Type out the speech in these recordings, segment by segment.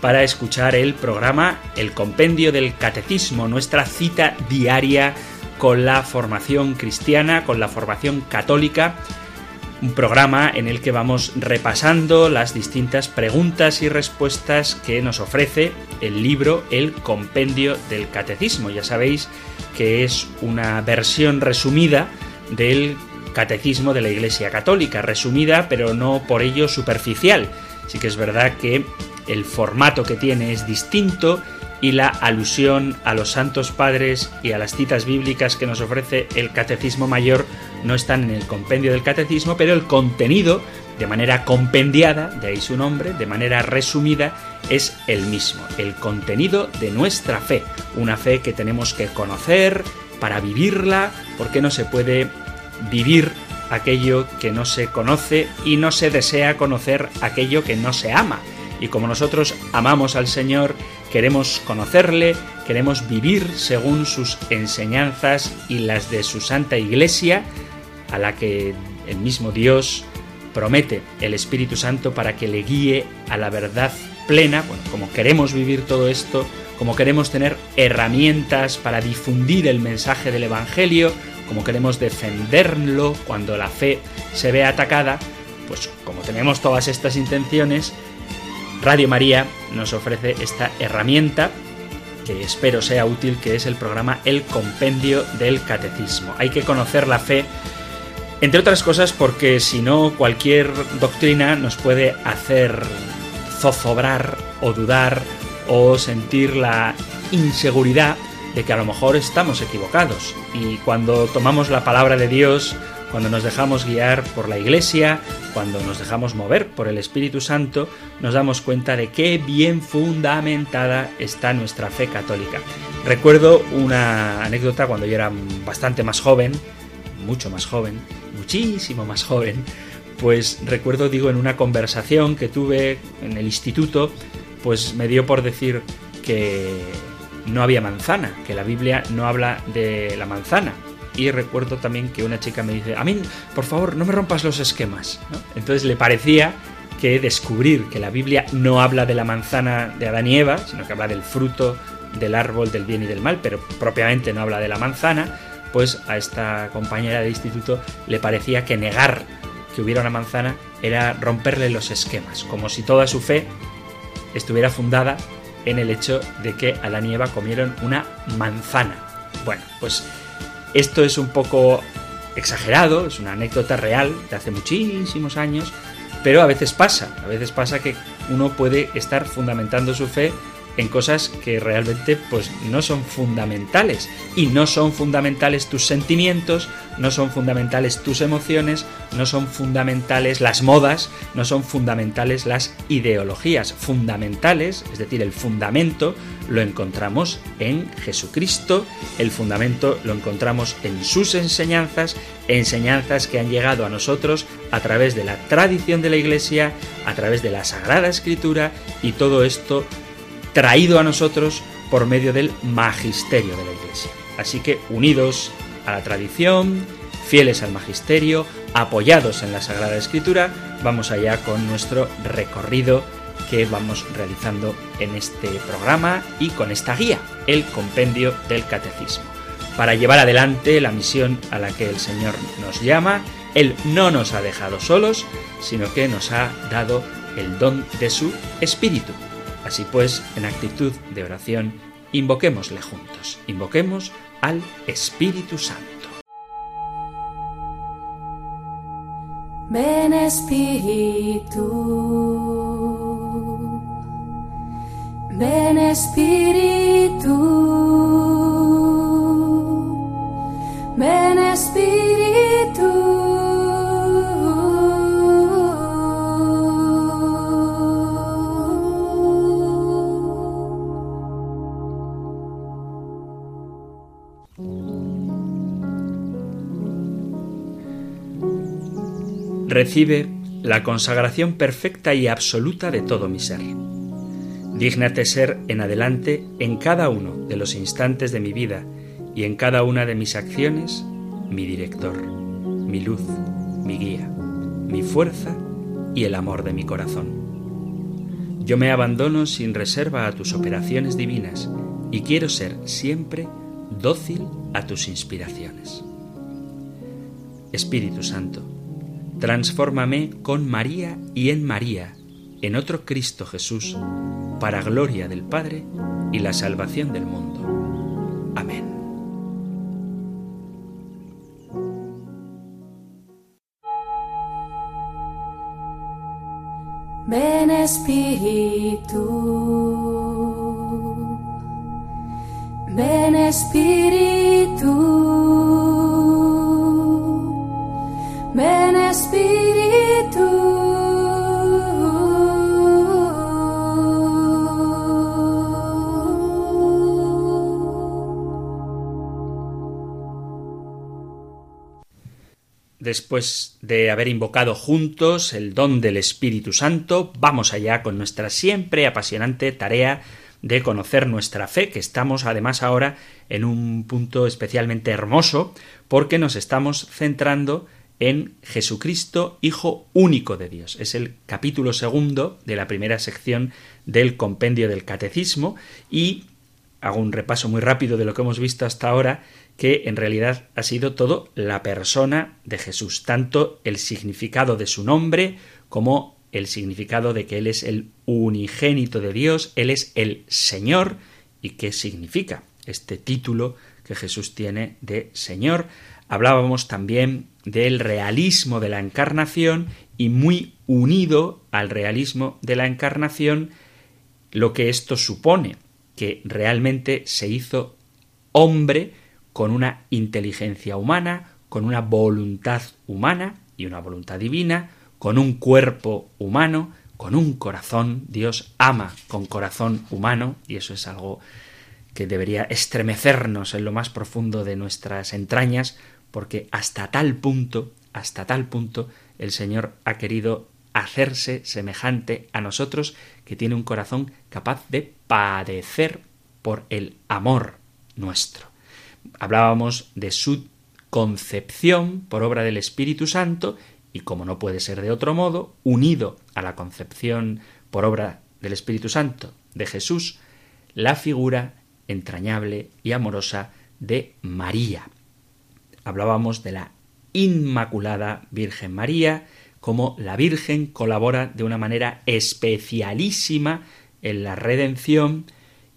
para escuchar el programa El Compendio del Catecismo, nuestra cita diaria con la formación cristiana, con la formación católica un programa en el que vamos repasando las distintas preguntas y respuestas que nos ofrece el libro El Compendio del Catecismo. Ya sabéis que es una versión resumida del Catecismo de la Iglesia Católica, resumida pero no por ello superficial. Sí que es verdad que el formato que tiene es distinto y la alusión a los santos padres y a las citas bíblicas que nos ofrece el Catecismo Mayor no están en el compendio del Catecismo, pero el contenido, de manera compendiada, de ahí su nombre, de manera resumida, es el mismo, el contenido de nuestra fe, una fe que tenemos que conocer para vivirla, porque no se puede vivir aquello que no se conoce y no se desea conocer aquello que no se ama. Y como nosotros amamos al Señor, queremos conocerle, queremos vivir según sus enseñanzas y las de su Santa Iglesia, a la que el mismo Dios promete el Espíritu Santo para que le guíe a la verdad plena, bueno, como queremos vivir todo esto, como queremos tener herramientas para difundir el mensaje del Evangelio, como queremos defenderlo cuando la fe se ve atacada, pues como tenemos todas estas intenciones, Radio María nos ofrece esta herramienta que espero sea útil, que es el programa El Compendio del Catecismo. Hay que conocer la fe, entre otras cosas porque si no cualquier doctrina nos puede hacer zozobrar o dudar o sentir la inseguridad de que a lo mejor estamos equivocados. Y cuando tomamos la palabra de Dios, cuando nos dejamos guiar por la Iglesia, cuando nos dejamos mover por el Espíritu Santo, nos damos cuenta de qué bien fundamentada está nuestra fe católica. Recuerdo una anécdota cuando yo era bastante más joven, mucho más joven, muchísimo más joven, pues recuerdo, digo, en una conversación que tuve en el instituto, pues me dio por decir que no había manzana, que la Biblia no habla de la manzana, y recuerdo también que una chica me dice, a mí, por favor, no me rompas los esquemas. Entonces le parecía que descubrir que la Biblia no habla de la manzana de Adán y Eva, sino que habla del fruto del árbol del bien y del mal, pero propiamente no habla de la manzana, pues a esta compañera de instituto le parecía que negar que hubiera una manzana era romperle los esquemas, como si toda su fe estuviera fundada en el hecho de que Adán y Eva comieron una manzana. Bueno, pues esto es un poco exagerado, es una anécdota real de hace muchísimos años, pero a veces pasa, a veces pasa que uno puede estar fundamentando su fe en cosas que realmente pues no son fundamentales y no son fundamentales tus sentimientos, no son fundamentales tus emociones, no son fundamentales las modas, no son fundamentales las ideologías. Fundamentales, es decir, el fundamento lo encontramos en Jesucristo, el fundamento lo encontramos en sus enseñanzas, enseñanzas que han llegado a nosotros a través de la tradición de la Iglesia, a través de la Sagrada Escritura y todo esto traído a nosotros por medio del magisterio de la Iglesia. Así que unidos a la tradición, fieles al magisterio, apoyados en la Sagrada Escritura, vamos allá con nuestro recorrido que vamos realizando en este programa y con esta guía, el compendio del catecismo. Para llevar adelante la misión a la que el Señor nos llama, Él no nos ha dejado solos, sino que nos ha dado el don de su Espíritu. Así pues, en actitud de oración, invoquémosle juntos, invoquemos al Espíritu Santo. Ven Espíritu, ven Espíritu, ven Espíritu. Recibe la consagración perfecta y absoluta de todo mi ser. Dígnate ser en adelante en cada uno de los instantes de mi vida y en cada una de mis acciones mi director, mi luz, mi guía, mi fuerza y el amor de mi corazón. Yo me abandono sin reserva a tus operaciones divinas y quiero ser siempre dócil a tus inspiraciones. Espíritu Santo, transfórmame con María y en María, en otro Cristo Jesús, para gloria del Padre y la salvación del mundo. Amén. Ven Espíritu, ven Espíritu. Después de haber invocado juntos el don del Espíritu Santo, vamos allá con nuestra siempre apasionante tarea de conocer nuestra fe, que estamos además ahora en un punto especialmente hermoso, porque nos estamos centrando en Jesucristo, Hijo único de Dios. Es el capítulo segundo de la primera sección del compendio del Catecismo y hago un repaso muy rápido de lo que hemos visto hasta ahora, que en realidad ha sido todo la persona de Jesús, tanto el significado de su nombre como el significado de que Él es el unigénito de Dios, Él es el Señor, y qué significa este título que Jesús tiene de Señor. Hablábamos también del realismo de la encarnación y muy unido al realismo de la encarnación lo que esto supone, que realmente se hizo hombre con una inteligencia humana, con una voluntad humana y una voluntad divina, con un cuerpo humano, con un corazón. Dios ama con corazón humano y eso es algo que debería estremecernos en lo más profundo de nuestras entrañas, porque hasta tal punto, hasta tal punto, el Señor ha querido hacerse semejante a nosotros, que tiene un corazón capaz de padecer por el amor nuestro. Hablábamos de su concepción por obra del Espíritu Santo y como no puede ser de otro modo, unido a la concepción por obra del Espíritu Santo de Jesús, la figura entrañable y amorosa de María. Hablábamos de la Inmaculada Virgen María, como la Virgen colabora de una manera especialísima en la redención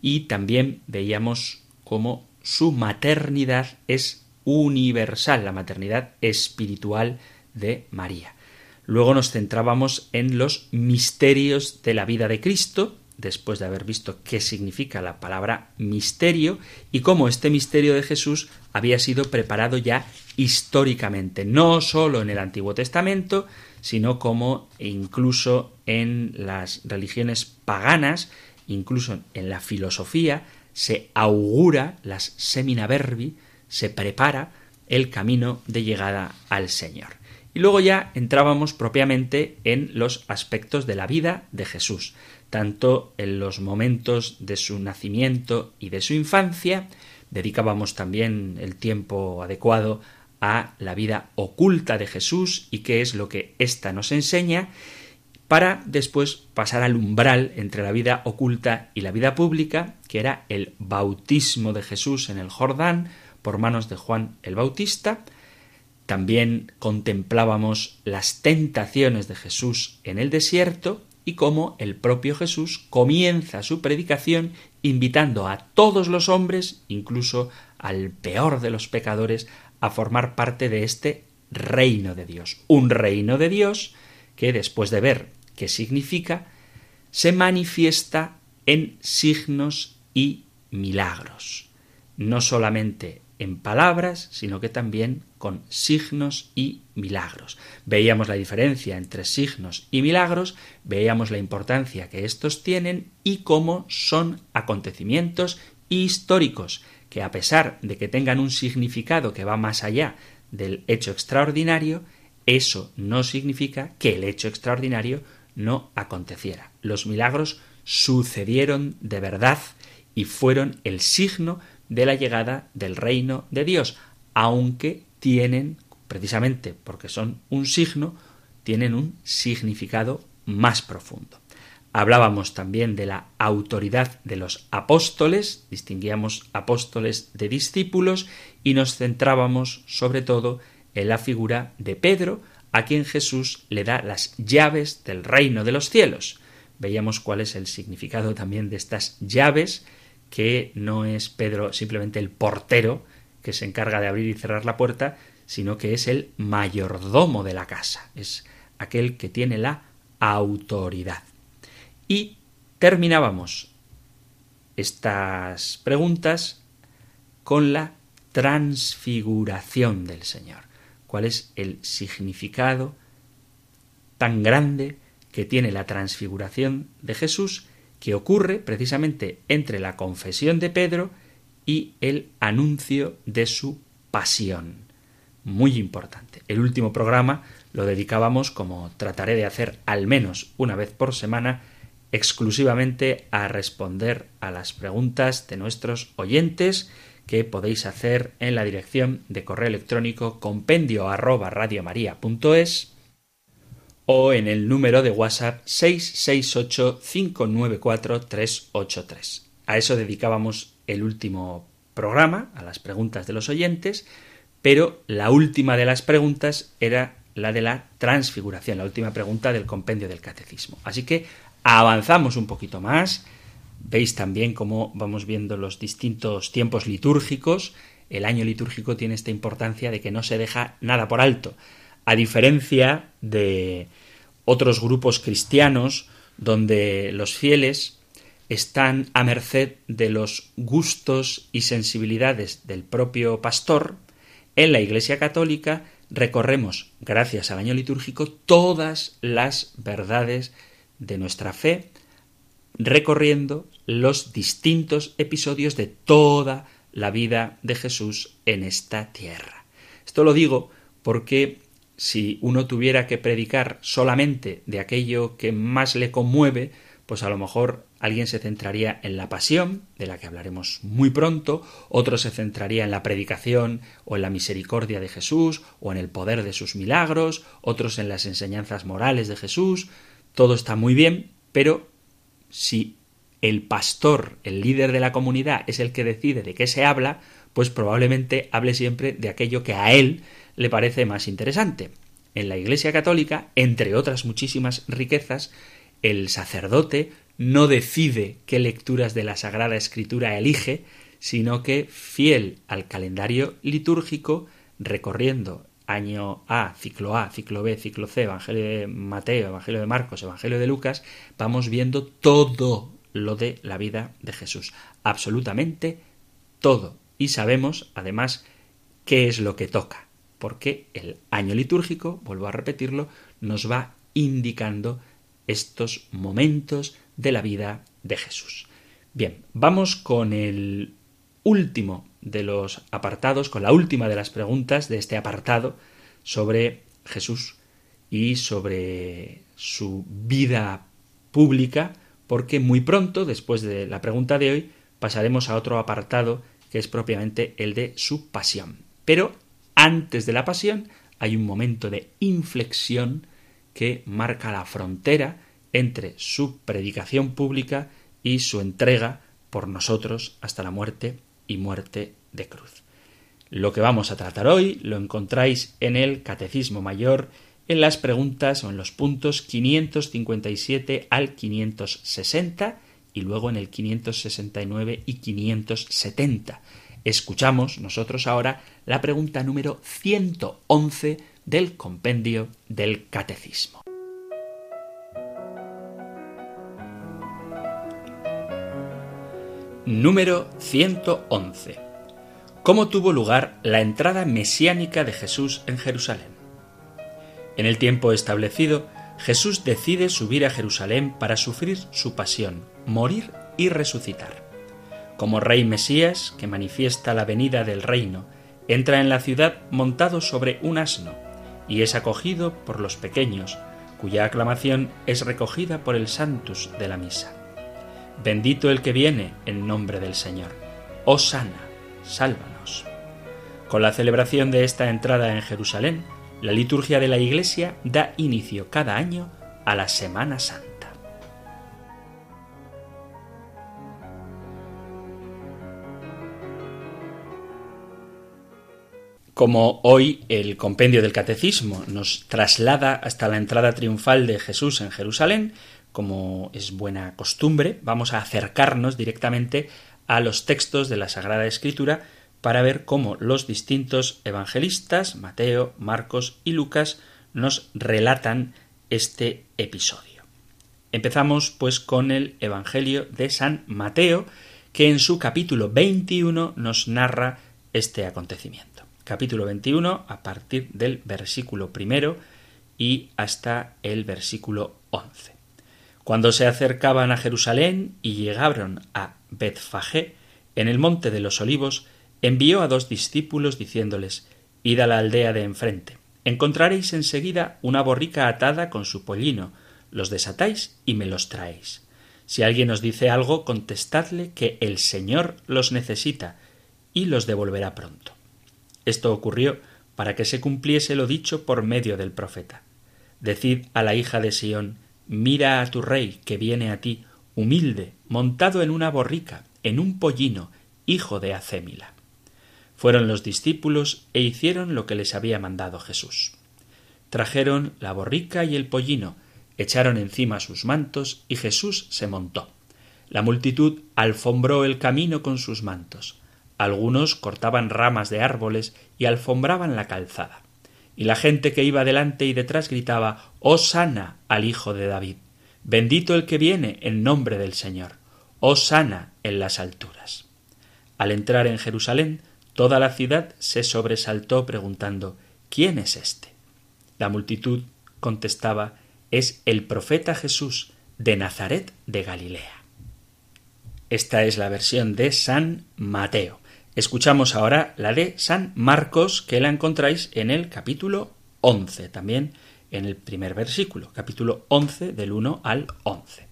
y también veíamos cómo su maternidad es universal, la maternidad espiritual de María. Luego nos centrábamos en los misterios de la vida de Cristo, después de haber visto qué significa la palabra misterio y cómo este misterio de Jesús había sido preparado ya históricamente, no sólo en el Antiguo Testamento, sino como incluso en las religiones paganas, incluso en la filosofía, se augura las semina verbi, se prepara el camino de llegada al Señor. Y luego ya entrábamos propiamente en los aspectos de la vida de Jesús tanto en los momentos de su nacimiento y de su infancia, dedicábamos también el tiempo adecuado a la vida oculta de Jesús y qué es lo que ésta nos enseña, para después pasar al umbral entre la vida oculta y la vida pública, que era el bautismo de Jesús en el Jordán por manos de Juan el Bautista, también contemplábamos las tentaciones de Jesús en el desierto y cómo el propio Jesús comienza su predicación invitando a todos los hombres, incluso al peor de los pecadores, a formar parte de este reino de Dios. Un reino de Dios que después de ver qué significa, se manifiesta en signos y milagros. No solamente en palabras, sino que también con signos y milagros. Veíamos la diferencia entre signos y milagros, veíamos la importancia que estos tienen y cómo son acontecimientos históricos que a pesar de que tengan un significado que va más allá del hecho extraordinario, eso no significa que el hecho extraordinario no aconteciera. Los milagros sucedieron de verdad y fueron el signo de la llegada del reino de Dios, aunque tienen, precisamente porque son un signo, tienen un significado más profundo. Hablábamos también de la autoridad de los apóstoles, distinguíamos apóstoles de discípulos y nos centrábamos sobre todo en la figura de Pedro, a quien Jesús le da las llaves del reino de los cielos. Veíamos cuál es el significado también de estas llaves, que no es Pedro simplemente el portero que se encarga de abrir y cerrar la puerta, sino que es el mayordomo de la casa, es aquel que tiene la autoridad. Y terminábamos estas preguntas con la transfiguración del Señor. ¿Cuál es el significado tan grande que tiene la transfiguración de Jesús que ocurre precisamente entre la confesión de Pedro y el anuncio de su pasión. Muy importante. El último programa lo dedicábamos, como trataré de hacer al menos una vez por semana, exclusivamente a responder a las preguntas de nuestros oyentes que podéis hacer en la dirección de correo electrónico compendio arroba o en el número de WhatsApp 668-594-383. A eso dedicábamos el último programa, a las preguntas de los oyentes, pero la última de las preguntas era la de la transfiguración, la última pregunta del compendio del catecismo. Así que avanzamos un poquito más. Veis también cómo vamos viendo los distintos tiempos litúrgicos. El año litúrgico tiene esta importancia de que no se deja nada por alto. A diferencia de otros grupos cristianos donde los fieles están a merced de los gustos y sensibilidades del propio pastor, en la Iglesia Católica recorremos, gracias al año litúrgico, todas las verdades de nuestra fe, recorriendo los distintos episodios de toda la vida de Jesús en esta tierra. Esto lo digo porque si uno tuviera que predicar solamente de aquello que más le conmueve, pues a lo mejor alguien se centraría en la pasión, de la que hablaremos muy pronto, otro se centraría en la predicación o en la misericordia de Jesús o en el poder de sus milagros, otros en las enseñanzas morales de Jesús. Todo está muy bien, pero si el pastor, el líder de la comunidad, es el que decide de qué se habla, pues probablemente hable siempre de aquello que a él le parece más interesante. En la Iglesia Católica, entre otras muchísimas riquezas, el sacerdote no decide qué lecturas de la Sagrada Escritura elige, sino que, fiel al calendario litúrgico, recorriendo año A, ciclo A, ciclo B, ciclo C, Evangelio de Mateo, Evangelio de Marcos, Evangelio de Lucas, vamos viendo todo lo de la vida de Jesús, absolutamente todo. Y sabemos, además, qué es lo que toca porque el año litúrgico, vuelvo a repetirlo, nos va indicando estos momentos de la vida de Jesús. Bien, vamos con el último de los apartados, con la última de las preguntas de este apartado sobre Jesús y sobre su vida pública, porque muy pronto, después de la pregunta de hoy, pasaremos a otro apartado que es propiamente el de su pasión. Pero antes de la pasión hay un momento de inflexión que marca la frontera entre su predicación pública y su entrega por nosotros hasta la muerte y muerte de cruz. Lo que vamos a tratar hoy lo encontráis en el Catecismo Mayor, en las preguntas o en los puntos 557 al 560 y luego en el 569 y 570. Escuchamos nosotros ahora la pregunta número 111 del compendio del Catecismo. Número 111. ¿Cómo tuvo lugar la entrada mesiánica de Jesús en Jerusalén? En el tiempo establecido, Jesús decide subir a Jerusalén para sufrir su pasión, morir y resucitar como rey Mesías, que manifiesta la venida del reino, entra en la ciudad montado sobre un asno, y es acogido por los pequeños, cuya aclamación es recogida por el Santus de la misa. Bendito el que viene en nombre del Señor. Oh sana, sálvanos. Con la celebración de esta entrada en Jerusalén, la liturgia de la Iglesia da inicio cada año a la Semana Santa. Como hoy el compendio del Catecismo nos traslada hasta la entrada triunfal de Jesús en Jerusalén, como es buena costumbre, vamos a acercarnos directamente a los textos de la Sagrada Escritura para ver cómo los distintos evangelistas, Mateo, Marcos y Lucas, nos relatan este episodio. Empezamos pues con el Evangelio de San Mateo, que en su capítulo 21 nos narra este acontecimiento capítulo 21 a partir del versículo primero y hasta el versículo 11. Cuando se acercaban a Jerusalén y llegaron a Betfagé, en el monte de los olivos, envió a dos discípulos diciéndoles Id a la aldea de enfrente. Encontraréis enseguida una borrica atada con su pollino. Los desatáis y me los traéis. Si alguien os dice algo, contestadle que el Señor los necesita y los devolverá pronto. Esto ocurrió para que se cumpliese lo dicho por medio del profeta. Decid a la hija de Sión, mira a tu rey que viene a ti, humilde, montado en una borrica, en un pollino, hijo de Acémila. Fueron los discípulos e hicieron lo que les había mandado Jesús. Trajeron la borrica y el pollino, echaron encima sus mantos y Jesús se montó. La multitud alfombró el camino con sus mantos. Algunos cortaban ramas de árboles y alfombraban la calzada. Y la gente que iba delante y detrás gritaba Oh sana al Hijo de David. Bendito el que viene en nombre del Señor. Oh sana en las alturas. Al entrar en Jerusalén, toda la ciudad se sobresaltó preguntando ¿Quién es éste? La multitud contestaba Es el profeta Jesús de Nazaret de Galilea. Esta es la versión de San Mateo. Escuchamos ahora la de San Marcos, que la encontráis en el capítulo 11, también en el primer versículo, capítulo 11 del 1 al 11.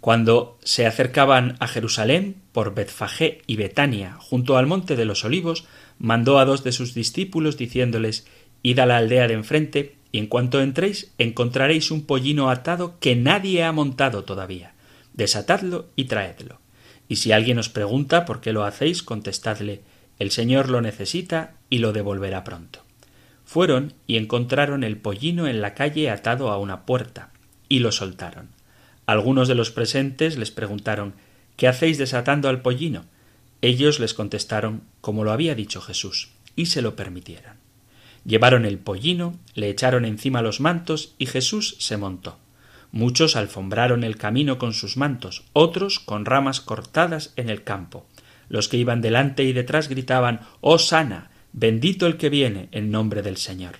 Cuando se acercaban a Jerusalén por Betfagé y Betania, junto al monte de los olivos, mandó a dos de sus discípulos diciéndoles Id a la aldea de enfrente, y en cuanto entréis encontraréis un pollino atado que nadie ha montado todavía. Desatadlo y traedlo. Y si alguien os pregunta por qué lo hacéis, contestadle el Señor lo necesita y lo devolverá pronto. Fueron y encontraron el pollino en la calle atado a una puerta, y lo soltaron. Algunos de los presentes les preguntaron ¿Qué hacéis desatando al pollino? Ellos les contestaron como lo había dicho Jesús, y se lo permitieron. Llevaron el pollino, le echaron encima los mantos, y Jesús se montó. Muchos alfombraron el camino con sus mantos, otros con ramas cortadas en el campo. Los que iban delante y detrás gritaban Oh sana, bendito el que viene en nombre del Señor.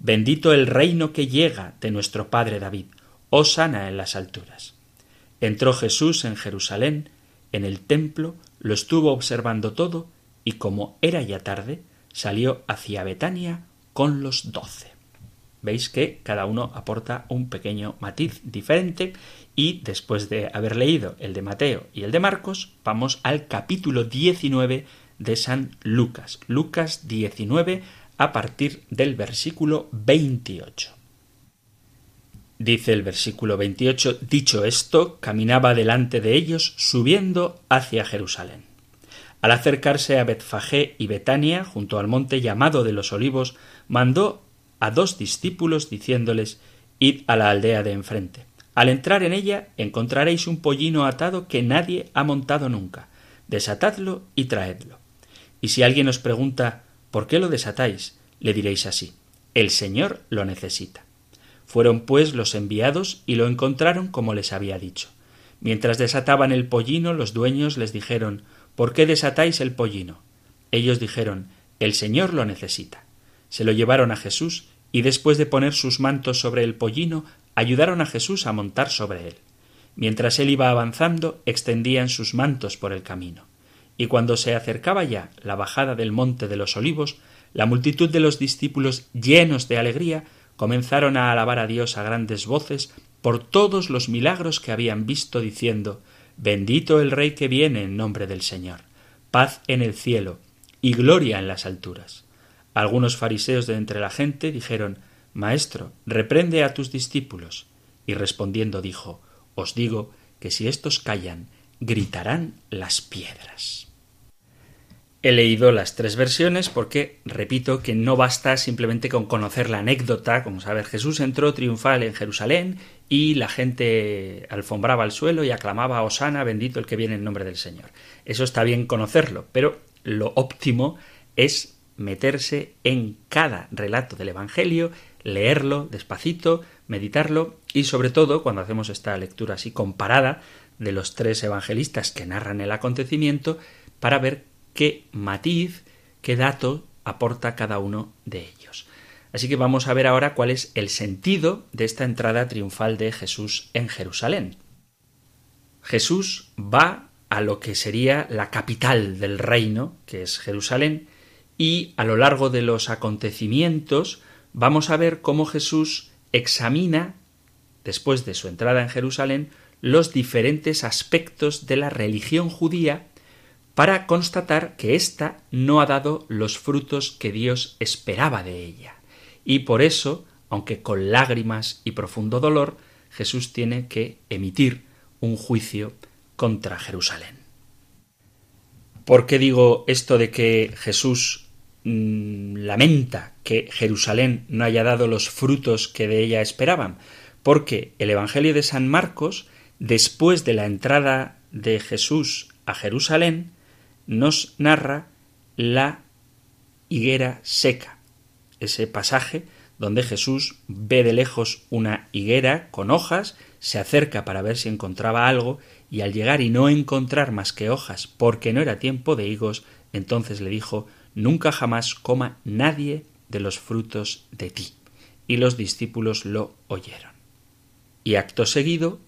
Bendito el reino que llega de nuestro Padre David. Oh sana en las alturas. Entró Jesús en Jerusalén, en el templo, lo estuvo observando todo, y como era ya tarde, salió hacia Betania con los doce. Veis que cada uno aporta un pequeño matiz diferente y después de haber leído el de Mateo y el de Marcos, vamos al capítulo 19 de San Lucas. Lucas 19 a partir del versículo 28. Dice el versículo 28, dicho esto, caminaba delante de ellos subiendo hacia Jerusalén. Al acercarse a Betfagé y Betania, junto al monte llamado de los olivos, mandó a dos discípulos diciéndoles Id a la aldea de enfrente. Al entrar en ella encontraréis un pollino atado que nadie ha montado nunca. Desatadlo y traedlo. Y si alguien os pregunta ¿por qué lo desatáis? le diréis así El Señor lo necesita. Fueron pues los enviados y lo encontraron como les había dicho. Mientras desataban el pollino, los dueños les dijeron ¿Por qué desatáis el pollino? Ellos dijeron El Señor lo necesita. Se lo llevaron a Jesús y después de poner sus mantos sobre el pollino, ayudaron a Jesús a montar sobre él. Mientras él iba avanzando, extendían sus mantos por el camino. Y cuando se acercaba ya la bajada del monte de los olivos, La multitud de los discípulos llenos de alegría comenzaron a alabar a Dios a grandes voces por todos los milagros que habían visto, diciendo Bendito el Rey que viene en nombre del Señor, paz en el cielo y gloria en las alturas. Algunos fariseos de entre la gente dijeron Maestro, reprende a tus discípulos. Y respondiendo dijo Os digo que si éstos callan, gritarán las piedras. He leído las tres versiones porque, repito, que no basta simplemente con conocer la anécdota, como saber Jesús entró triunfal en Jerusalén y la gente alfombraba el suelo y aclamaba Osana, bendito el que viene en nombre del Señor. Eso está bien conocerlo, pero lo óptimo es meterse en cada relato del Evangelio, leerlo despacito, meditarlo y sobre todo cuando hacemos esta lectura así comparada de los tres evangelistas que narran el acontecimiento para ver qué matiz, qué dato aporta cada uno de ellos. Así que vamos a ver ahora cuál es el sentido de esta entrada triunfal de Jesús en Jerusalén. Jesús va a lo que sería la capital del reino, que es Jerusalén, y a lo largo de los acontecimientos vamos a ver cómo Jesús examina, después de su entrada en Jerusalén, los diferentes aspectos de la religión judía para constatar que ésta no ha dado los frutos que Dios esperaba de ella. Y por eso, aunque con lágrimas y profundo dolor, Jesús tiene que emitir un juicio contra Jerusalén. ¿Por qué digo esto de que Jesús mm, lamenta que Jerusalén no haya dado los frutos que de ella esperaban? Porque el Evangelio de San Marcos, después de la entrada de Jesús a Jerusalén, nos narra la higuera seca, ese pasaje donde Jesús ve de lejos una higuera con hojas, se acerca para ver si encontraba algo, y al llegar y no encontrar más que hojas, porque no era tiempo de higos, entonces le dijo Nunca jamás coma nadie de los frutos de ti. Y los discípulos lo oyeron. Y acto seguido,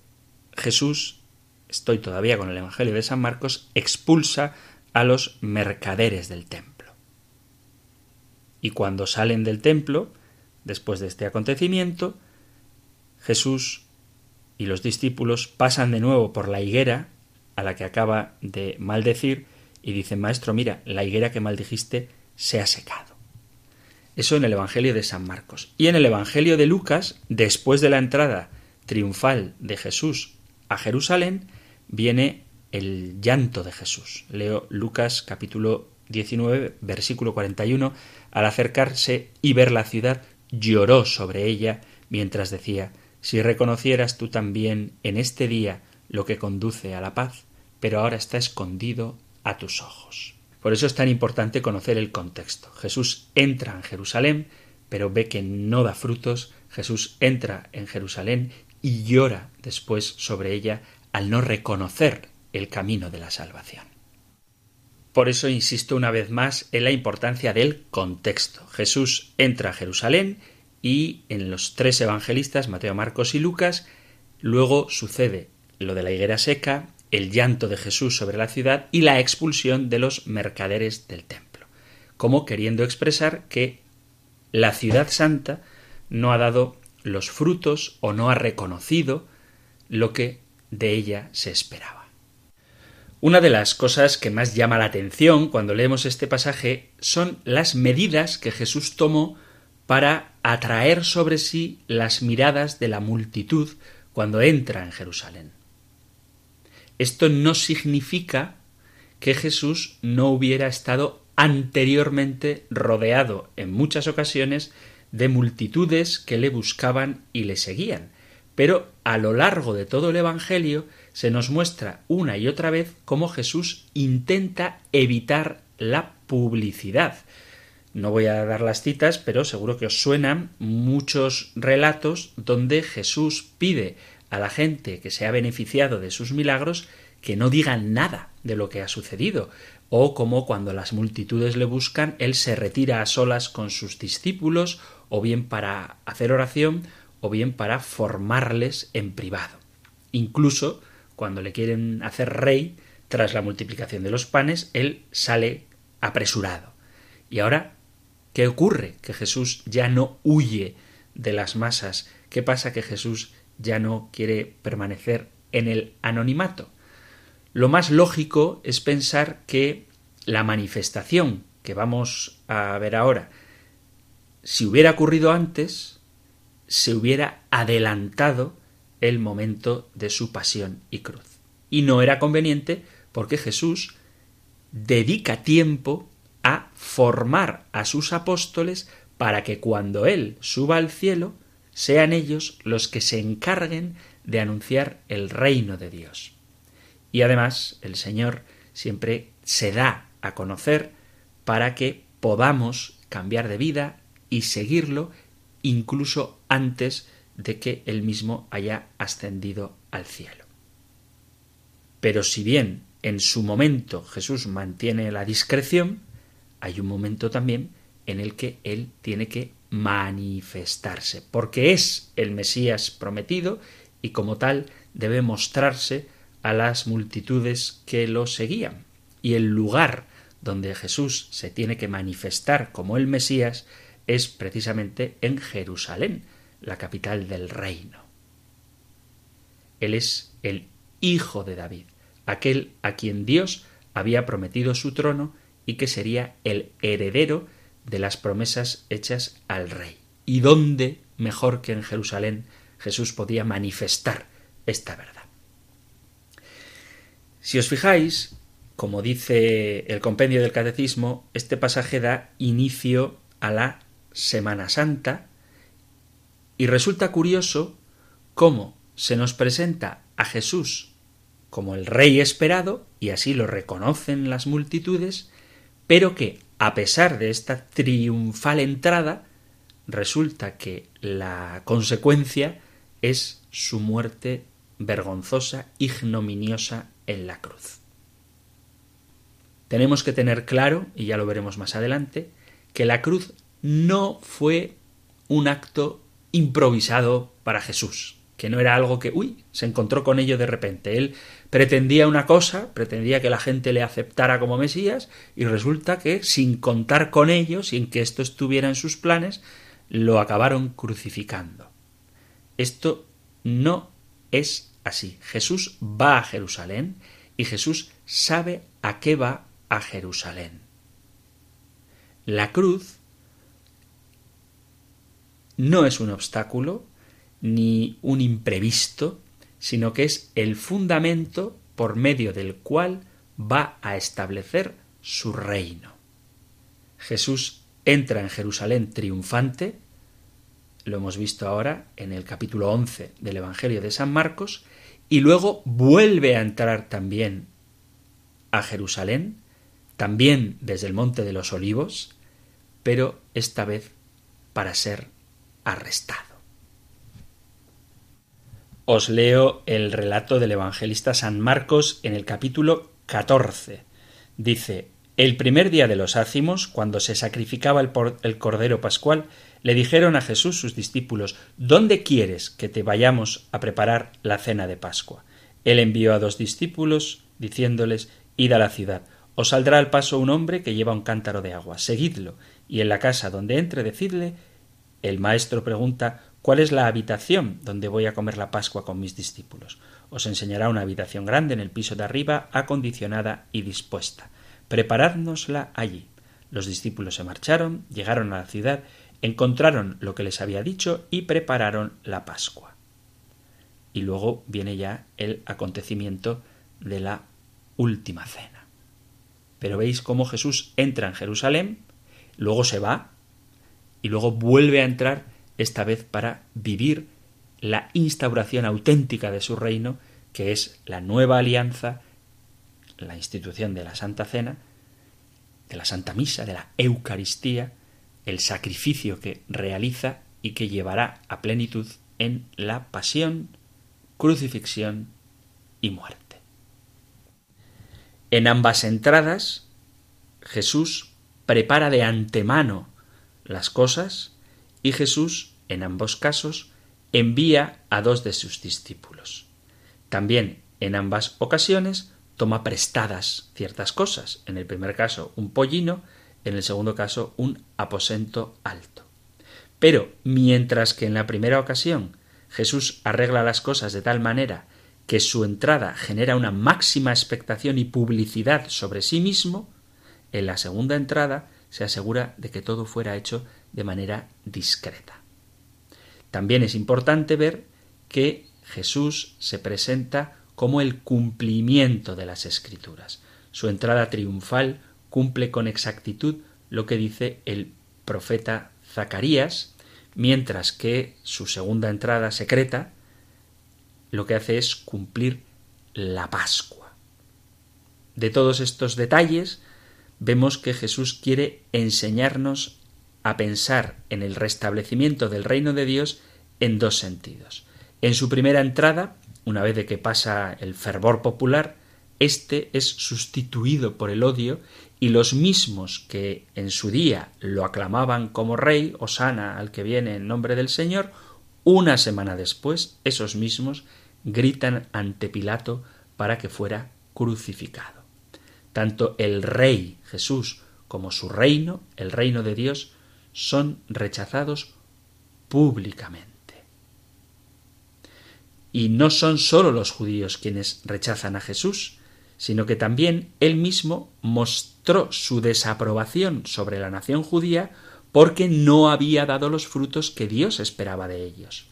Jesús, estoy todavía con el Evangelio de San Marcos, expulsa a los mercaderes del templo. Y cuando salen del templo, después de este acontecimiento, Jesús y los discípulos pasan de nuevo por la higuera a la que acaba de maldecir y dicen, Maestro, mira, la higuera que maldijiste se ha secado. Eso en el Evangelio de San Marcos. Y en el Evangelio de Lucas, después de la entrada triunfal de Jesús a Jerusalén, viene el llanto de Jesús. Leo Lucas capítulo 19, versículo 41. Al acercarse y ver la ciudad, lloró sobre ella mientras decía, Si reconocieras tú también en este día lo que conduce a la paz, pero ahora está escondido a tus ojos. Por eso es tan importante conocer el contexto. Jesús entra en Jerusalén, pero ve que no da frutos. Jesús entra en Jerusalén y llora después sobre ella al no reconocer el camino de la salvación. Por eso insisto una vez más en la importancia del contexto. Jesús entra a Jerusalén y en los tres evangelistas, Mateo, Marcos y Lucas, luego sucede lo de la higuera seca, el llanto de Jesús sobre la ciudad y la expulsión de los mercaderes del templo, como queriendo expresar que la ciudad santa no ha dado los frutos o no ha reconocido lo que de ella se esperaba. Una de las cosas que más llama la atención cuando leemos este pasaje son las medidas que Jesús tomó para atraer sobre sí las miradas de la multitud cuando entra en Jerusalén. Esto no significa que Jesús no hubiera estado anteriormente rodeado en muchas ocasiones de multitudes que le buscaban y le seguían, pero a lo largo de todo el Evangelio se nos muestra una y otra vez cómo Jesús intenta evitar la publicidad. No voy a dar las citas, pero seguro que os suenan muchos relatos donde Jesús pide a la gente que se ha beneficiado de sus milagros que no digan nada de lo que ha sucedido, o como cuando las multitudes le buscan, él se retira a solas con sus discípulos, o bien para hacer oración, o bien para formarles en privado. Incluso cuando le quieren hacer rey, tras la multiplicación de los panes, él sale apresurado. Y ahora ¿Qué ocurre? Que Jesús ya no huye de las masas. ¿Qué pasa? Que Jesús ya no quiere permanecer en el anonimato. Lo más lógico es pensar que la manifestación que vamos a ver ahora, si hubiera ocurrido antes, se hubiera adelantado el momento de su pasión y cruz. Y no era conveniente porque Jesús dedica tiempo a formar a sus apóstoles para que cuando Él suba al cielo, sean ellos los que se encarguen de anunciar el reino de Dios. Y además el Señor siempre se da a conocer para que podamos cambiar de vida y seguirlo incluso antes de que él mismo haya ascendido al cielo. Pero si bien en su momento Jesús mantiene la discreción, hay un momento también en el que él tiene que manifestarse, porque es el Mesías prometido y como tal debe mostrarse a las multitudes que lo seguían. Y el lugar donde Jesús se tiene que manifestar como el Mesías es precisamente en Jerusalén, la capital del reino. Él es el hijo de David, aquel a quien Dios había prometido su trono y que sería el heredero de las promesas hechas al rey. ¿Y dónde, mejor que en Jerusalén, Jesús podía manifestar esta verdad? Si os fijáis, como dice el compendio del catecismo, este pasaje da inicio a la Semana Santa y resulta curioso cómo se nos presenta a Jesús como el rey esperado, y así lo reconocen las multitudes, pero que, a pesar de esta triunfal entrada, resulta que la consecuencia es su muerte vergonzosa, ignominiosa en la cruz. Tenemos que tener claro, y ya lo veremos más adelante, que la cruz no fue un acto improvisado para Jesús, que no era algo que, uy, se encontró con ello de repente. Él pretendía una cosa, pretendía que la gente le aceptara como Mesías, y resulta que, sin contar con ello, sin que esto estuviera en sus planes, lo acabaron crucificando. Esto no es así. Jesús va a Jerusalén y Jesús sabe a qué va a Jerusalén. La cruz no es un obstáculo ni un imprevisto, sino que es el fundamento por medio del cual va a establecer su reino. Jesús entra en Jerusalén triunfante, lo hemos visto ahora en el capítulo 11 del Evangelio de San Marcos, y luego vuelve a entrar también a Jerusalén, también desde el Monte de los Olivos, pero esta vez para ser arrestado. Os leo el relato del evangelista San Marcos en el capítulo 14. Dice, el primer día de los ácimos, cuando se sacrificaba el, el, Cordero Pascual, le dijeron a Jesús sus discípulos, ¿Dónde quieres que te vayamos a preparar la cena de Pascua? Él envió a dos discípulos, diciéndoles, Id a la ciudad, os saldrá al paso un hombre que lleva un cántaro de agua, seguidlo, y en la casa donde entre decidle, el maestro pregunta ¿Cuál es la habitación donde voy a comer la Pascua con mis discípulos? Os enseñará una habitación grande en el piso de arriba, acondicionada y dispuesta. Preparádnosla allí. Los discípulos se marcharon, llegaron a la ciudad, encontraron lo que les había dicho y prepararon la Pascua. Y luego viene ya el acontecimiento de la última cena. Pero veis cómo Jesús entra en Jerusalén, luego se va, y luego vuelve a entrar esta vez para vivir la instauración auténtica de su reino, que es la nueva alianza, la institución de la Santa Cena, de la Santa Misa, de la Eucaristía, el sacrificio que realiza y que llevará a plenitud en la pasión, crucifixión y muerte. En ambas entradas, Jesús prepara de antemano las cosas y Jesús, en ambos casos, envía a dos de sus discípulos. También, en ambas ocasiones, toma prestadas ciertas cosas. En el primer caso, un pollino, en el segundo caso un aposento alto. Pero mientras que en la primera ocasión Jesús arregla las cosas de tal manera que su entrada genera una máxima expectación y publicidad sobre sí mismo, en la segunda entrada se asegura de que todo fuera hecho de manera discreta. También es importante ver que Jesús se presenta como el cumplimiento de las escrituras. Su entrada triunfal cumple con exactitud lo que dice el profeta Zacarías, mientras que su segunda entrada secreta lo que hace es cumplir la Pascua. De todos estos detalles vemos que Jesús quiere enseñarnos a pensar en el restablecimiento del reino de Dios en dos sentidos. En su primera entrada, una vez de que pasa el fervor popular, éste es sustituido por el odio y los mismos que en su día lo aclamaban como rey, Osana al que viene en nombre del Señor, una semana después, esos mismos gritan ante Pilato para que fuera crucificado. Tanto el rey Jesús como su reino, el reino de Dios, son rechazados públicamente. Y no son sólo los judíos quienes rechazan a Jesús, sino que también él mismo mostró su desaprobación sobre la nación judía porque no había dado los frutos que Dios esperaba de ellos.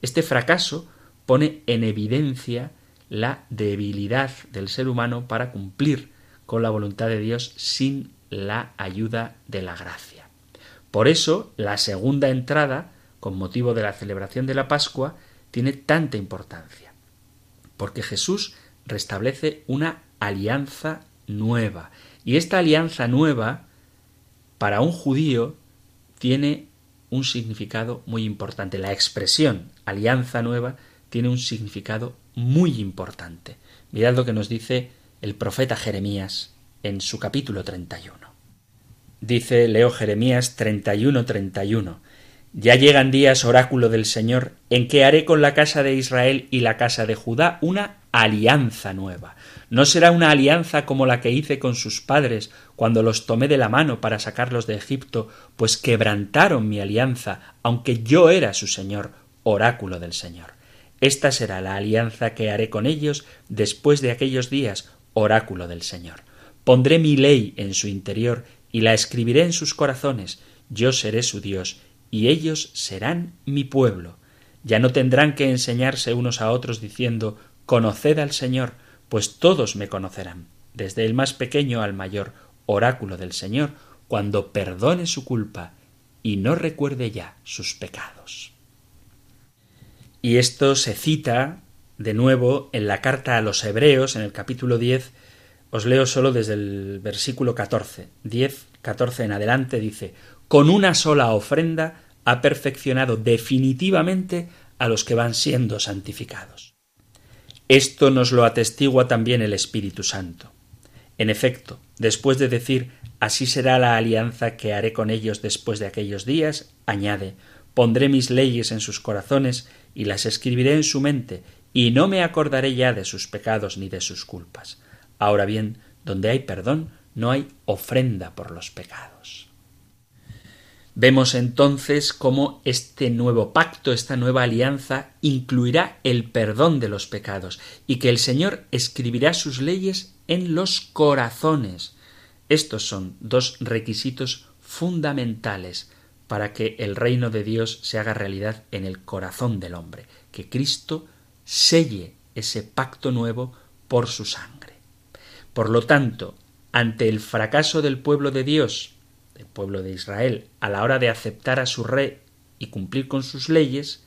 Este fracaso pone en evidencia la debilidad del ser humano para cumplir con la voluntad de Dios sin la ayuda de la gracia. Por eso, la segunda entrada, con motivo de la celebración de la Pascua, tiene tanta importancia, porque Jesús restablece una alianza nueva. Y esta alianza nueva, para un judío, tiene un significado muy importante. La expresión alianza nueva tiene un significado muy importante. Mirad lo que nos dice el profeta Jeremías en su capítulo 31. Dice Leo Jeremías 31 31. Ya llegan días, oráculo del Señor, en que haré con la casa de Israel y la casa de Judá una alianza nueva. No será una alianza como la que hice con sus padres cuando los tomé de la mano para sacarlos de Egipto, pues quebrantaron mi alianza, aunque yo era su Señor, oráculo del Señor. Esta será la alianza que haré con ellos después de aquellos días, oráculo del Señor. Pondré mi ley en su interior y la escribiré en sus corazones. Yo seré su Dios y ellos serán mi pueblo. Ya no tendrán que enseñarse unos a otros diciendo Conoced al Señor, pues todos me conocerán, desde el más pequeño al mayor, oráculo del Señor, cuando perdone su culpa y no recuerde ya sus pecados. Y esto se cita de nuevo en la carta a los Hebreos, en el capítulo 10, os leo solo desde el versículo 14. 10, 14 en adelante dice, con una sola ofrenda ha perfeccionado definitivamente a los que van siendo santificados. Esto nos lo atestigua también el Espíritu Santo. En efecto, después de decir así será la alianza que haré con ellos después de aquellos días, añade pondré mis leyes en sus corazones y las escribiré en su mente, y no me acordaré ya de sus pecados ni de sus culpas. Ahora bien, donde hay perdón, no hay ofrenda por los pecados. Vemos entonces cómo este nuevo pacto, esta nueva alianza, incluirá el perdón de los pecados y que el Señor escribirá sus leyes en los corazones. Estos son dos requisitos fundamentales para que el reino de Dios se haga realidad en el corazón del hombre, que Cristo selle ese pacto nuevo por su sangre. Por lo tanto, ante el fracaso del pueblo de Dios el pueblo de Israel a la hora de aceptar a su rey y cumplir con sus leyes,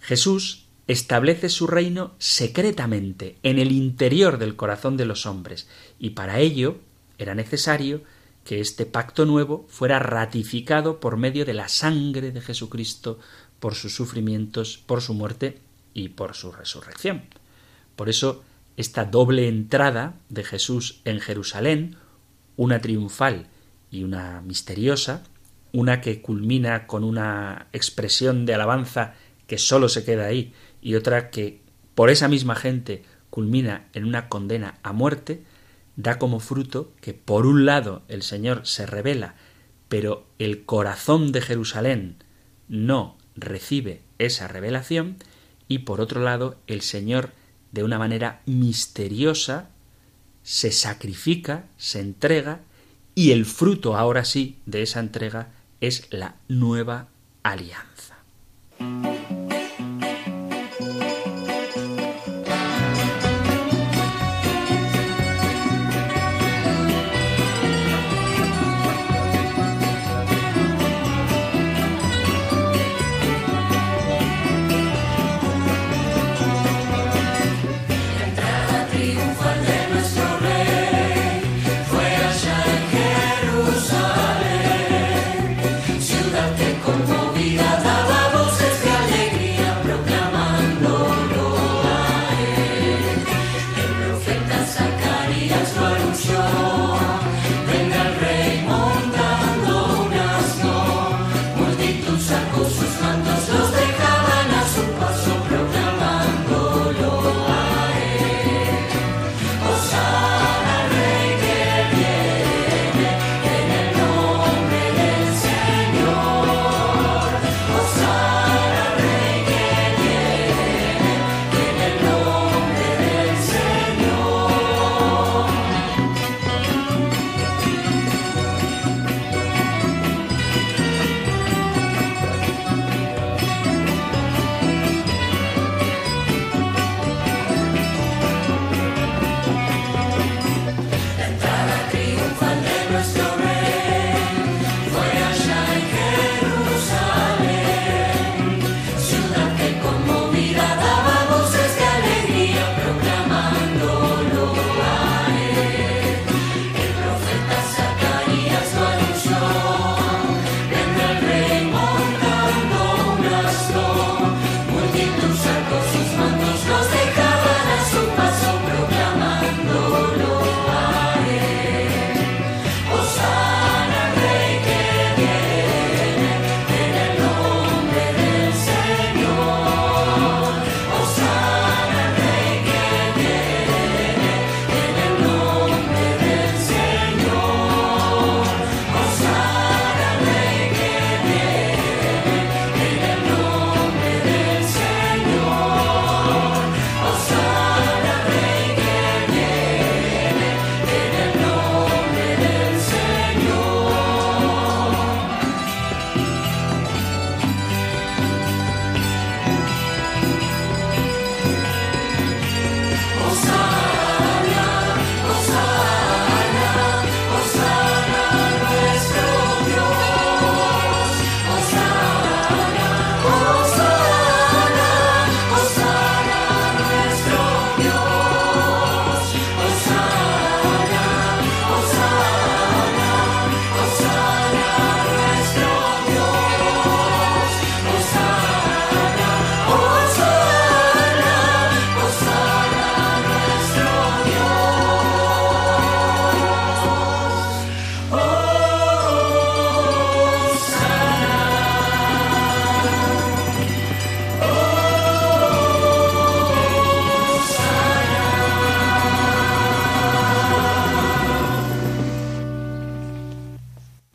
Jesús establece su reino secretamente en el interior del corazón de los hombres, y para ello era necesario que este pacto nuevo fuera ratificado por medio de la sangre de Jesucristo, por sus sufrimientos, por su muerte y por su resurrección. Por eso, esta doble entrada de Jesús en Jerusalén, una triunfal y una misteriosa, una que culmina con una expresión de alabanza que sólo se queda ahí, y otra que por esa misma gente culmina en una condena a muerte, da como fruto que por un lado el Señor se revela, pero el corazón de Jerusalén no recibe esa revelación, y por otro lado el Señor de una manera misteriosa se sacrifica, se entrega, y el fruto ahora sí de esa entrega es la nueva alianza.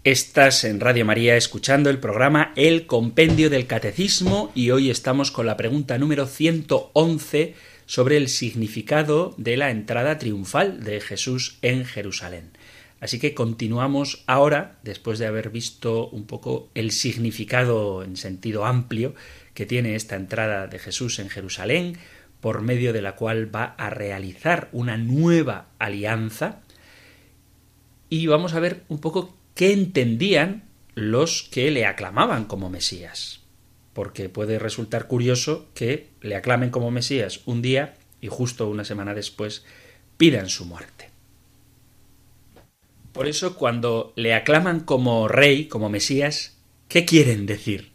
Estás en Radio María escuchando el programa El Compendio del Catecismo y hoy estamos con la pregunta número 111 sobre el significado de la entrada triunfal de Jesús en Jerusalén. Así que continuamos ahora, después de haber visto un poco el significado en sentido amplio que tiene esta entrada de Jesús en Jerusalén, por medio de la cual va a realizar una nueva alianza. Y vamos a ver un poco qué entendían los que le aclamaban como Mesías. Porque puede resultar curioso que le aclamen como Mesías un día y justo una semana después pidan su muerte. Por eso cuando le aclaman como rey, como Mesías, ¿qué quieren decir?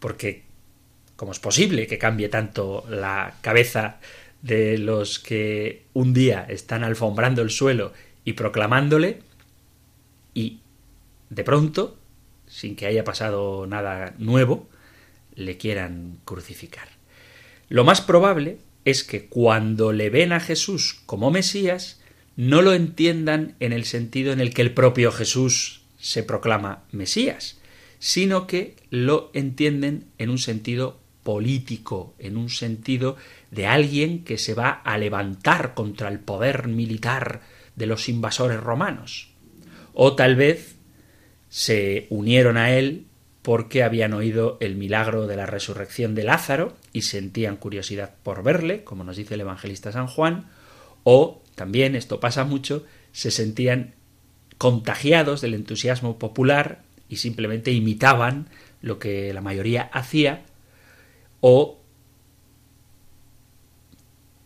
Porque ¿cómo es posible que cambie tanto la cabeza de los que un día están alfombrando el suelo y proclamándole y de pronto, sin que haya pasado nada nuevo, le quieran crucificar. Lo más probable es que cuando le ven a Jesús como Mesías, no lo entiendan en el sentido en el que el propio Jesús se proclama Mesías, sino que lo entienden en un sentido político, en un sentido de alguien que se va a levantar contra el poder militar de los invasores romanos. O tal vez se unieron a él porque habían oído el milagro de la resurrección de Lázaro y sentían curiosidad por verle, como nos dice el evangelista San Juan, o también, esto pasa mucho, se sentían contagiados del entusiasmo popular y simplemente imitaban lo que la mayoría hacía, o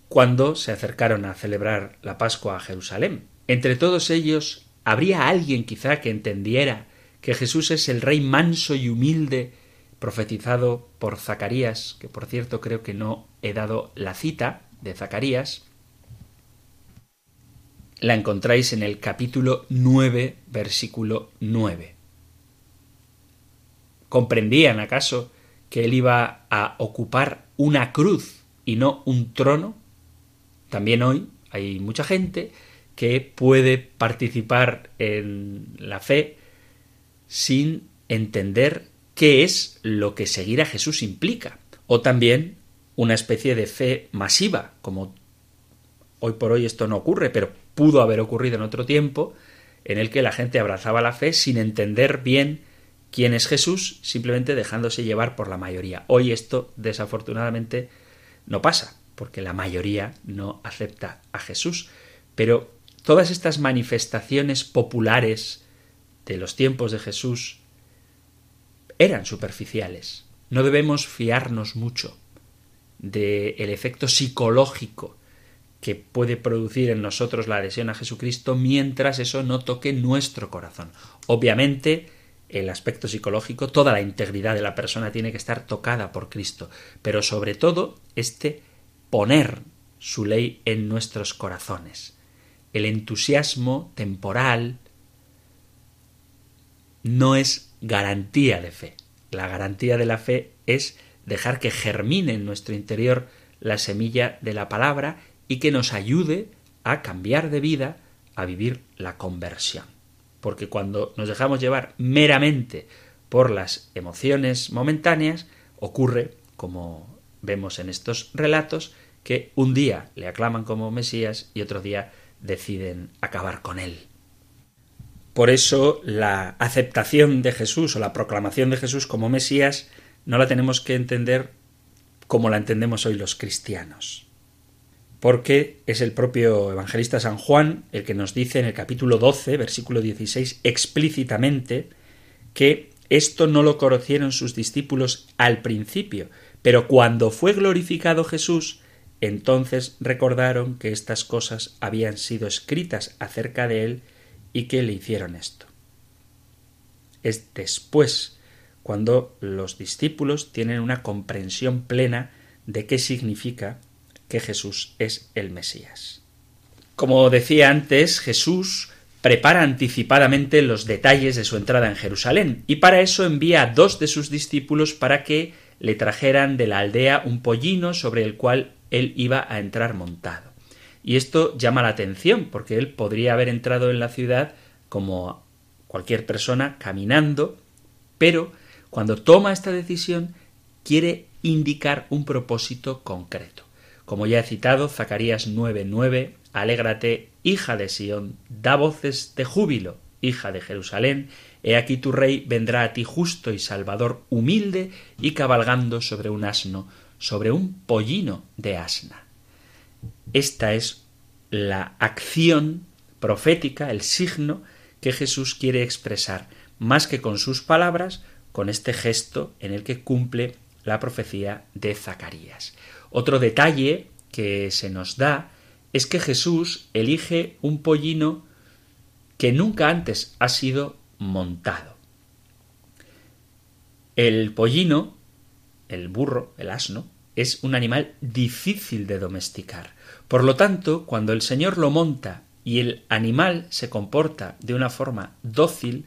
cuando se acercaron a celebrar la Pascua a Jerusalén. Entre todos ellos, ¿habría alguien quizá que entendiera que Jesús es el Rey manso y humilde profetizado por Zacarías, que por cierto creo que no he dado la cita de Zacarías, la encontráis en el capítulo 9, versículo 9. ¿Comprendían acaso que él iba a ocupar una cruz y no un trono? También hoy hay mucha gente que puede participar en la fe sin entender qué es lo que seguir a Jesús implica. O también una especie de fe masiva, como hoy por hoy esto no ocurre, pero pudo haber ocurrido en otro tiempo, en el que la gente abrazaba la fe sin entender bien quién es Jesús, simplemente dejándose llevar por la mayoría. Hoy esto desafortunadamente no pasa, porque la mayoría no acepta a Jesús. Pero todas estas manifestaciones populares de los tiempos de Jesús eran superficiales. No debemos fiarnos mucho del el efecto psicológico que puede producir en nosotros la adhesión a Jesucristo mientras eso no toque nuestro corazón. Obviamente, el aspecto psicológico, toda la integridad de la persona tiene que estar tocada por Cristo, pero sobre todo este poner su ley en nuestros corazones. El entusiasmo temporal no es garantía de fe. La garantía de la fe es dejar que germine en nuestro interior la semilla de la palabra y que nos ayude a cambiar de vida, a vivir la conversión. Porque cuando nos dejamos llevar meramente por las emociones momentáneas, ocurre, como vemos en estos relatos, que un día le aclaman como Mesías y otro día deciden acabar con él. Por eso la aceptación de Jesús o la proclamación de Jesús como Mesías no la tenemos que entender como la entendemos hoy los cristianos. Porque es el propio evangelista San Juan el que nos dice en el capítulo 12, versículo 16, explícitamente que esto no lo conocieron sus discípulos al principio, pero cuando fue glorificado Jesús, entonces recordaron que estas cosas habían sido escritas acerca de él y que le hicieron esto. Es después cuando los discípulos tienen una comprensión plena de qué significa que Jesús es el Mesías. Como decía antes, Jesús prepara anticipadamente los detalles de su entrada en Jerusalén, y para eso envía a dos de sus discípulos para que le trajeran de la aldea un pollino sobre el cual él iba a entrar montado. Y esto llama la atención, porque él podría haber entrado en la ciudad como cualquier persona caminando, pero cuando toma esta decisión quiere indicar un propósito concreto. Como ya he citado, Zacarías 9:9, Alégrate, hija de Sión, da voces de júbilo, hija de Jerusalén, he aquí tu rey vendrá a ti justo y salvador, humilde y cabalgando sobre un asno, sobre un pollino de asna. Esta es la acción profética, el signo que Jesús quiere expresar, más que con sus palabras, con este gesto en el que cumple la profecía de Zacarías. Otro detalle que se nos da es que Jesús elige un pollino que nunca antes ha sido montado. El pollino, el burro, el asno, es un animal difícil de domesticar. Por lo tanto, cuando el Señor lo monta y el animal se comporta de una forma dócil,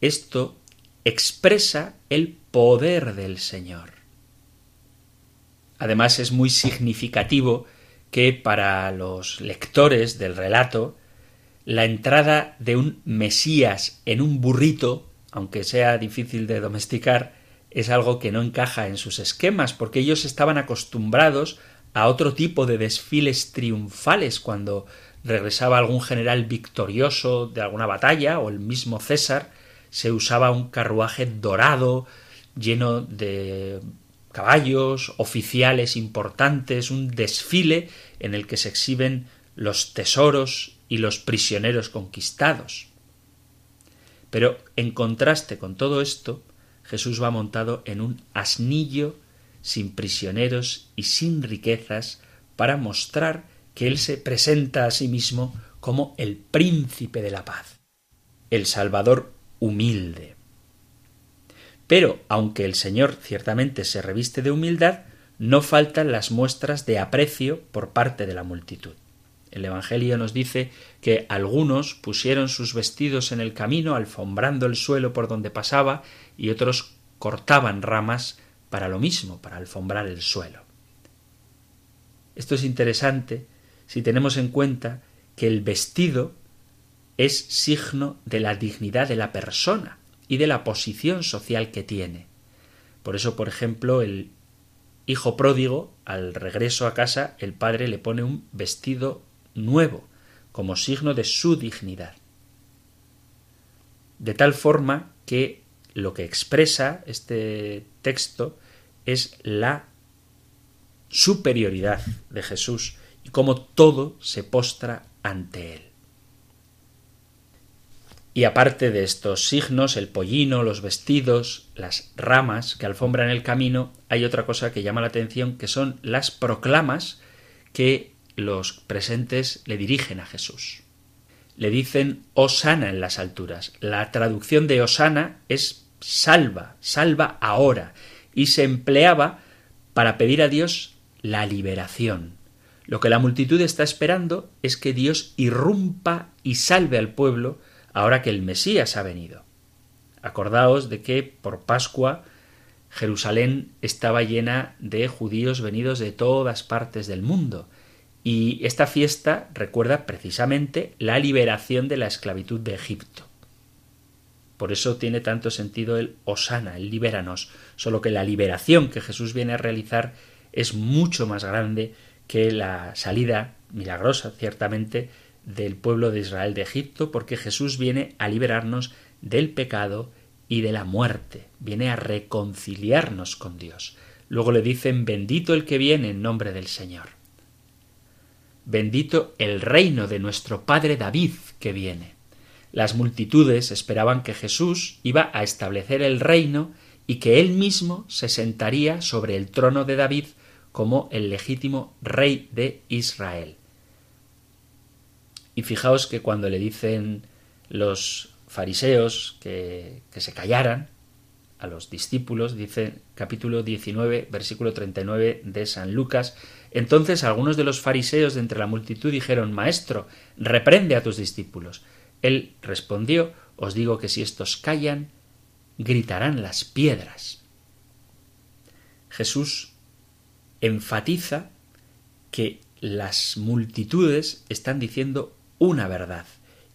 esto expresa el poder del Señor. Además es muy significativo que para los lectores del relato la entrada de un Mesías en un burrito, aunque sea difícil de domesticar, es algo que no encaja en sus esquemas, porque ellos estaban acostumbrados a otro tipo de desfiles triunfales cuando regresaba algún general victorioso de alguna batalla o el mismo César, se usaba un carruaje dorado lleno de caballos, oficiales importantes, un desfile en el que se exhiben los tesoros y los prisioneros conquistados. Pero en contraste con todo esto, Jesús va montado en un asnillo sin prisioneros y sin riquezas para mostrar que Él se presenta a sí mismo como el príncipe de la paz, el Salvador humilde. Pero, aunque el Señor ciertamente se reviste de humildad, no faltan las muestras de aprecio por parte de la multitud. El Evangelio nos dice que algunos pusieron sus vestidos en el camino, alfombrando el suelo por donde pasaba, y otros cortaban ramas para lo mismo, para alfombrar el suelo. Esto es interesante si tenemos en cuenta que el vestido es signo de la dignidad de la persona y de la posición social que tiene. Por eso, por ejemplo, el hijo pródigo, al regreso a casa, el padre le pone un vestido nuevo, como signo de su dignidad. De tal forma que lo que expresa este texto es la superioridad de Jesús y cómo todo se postra ante él. Y aparte de estos signos, el pollino, los vestidos, las ramas que alfombran el camino, hay otra cosa que llama la atención, que son las proclamas que los presentes le dirigen a Jesús. Le dicen Osana en las alturas. La traducción de Osana es salva, salva ahora, y se empleaba para pedir a Dios la liberación. Lo que la multitud está esperando es que Dios irrumpa y salve al pueblo ahora que el Mesías ha venido. Acordaos de que por Pascua Jerusalén estaba llena de judíos venidos de todas partes del mundo, y esta fiesta recuerda precisamente la liberación de la esclavitud de Egipto. Por eso tiene tanto sentido el Osana, el libéranos, solo que la liberación que Jesús viene a realizar es mucho más grande que la salida milagrosa, ciertamente, del pueblo de Israel de Egipto, porque Jesús viene a liberarnos del pecado y de la muerte, viene a reconciliarnos con Dios. Luego le dicen, bendito el que viene en nombre del Señor. Bendito el reino de nuestro Padre David que viene. Las multitudes esperaban que Jesús iba a establecer el reino y que él mismo se sentaría sobre el trono de David como el legítimo rey de Israel. Y fijaos que cuando le dicen los fariseos que, que se callaran a los discípulos, dice capítulo 19, versículo 39 de San Lucas, entonces algunos de los fariseos de entre la multitud dijeron, Maestro, reprende a tus discípulos. Él respondió, Os digo que si estos callan, gritarán las piedras. Jesús enfatiza que las multitudes están diciendo una verdad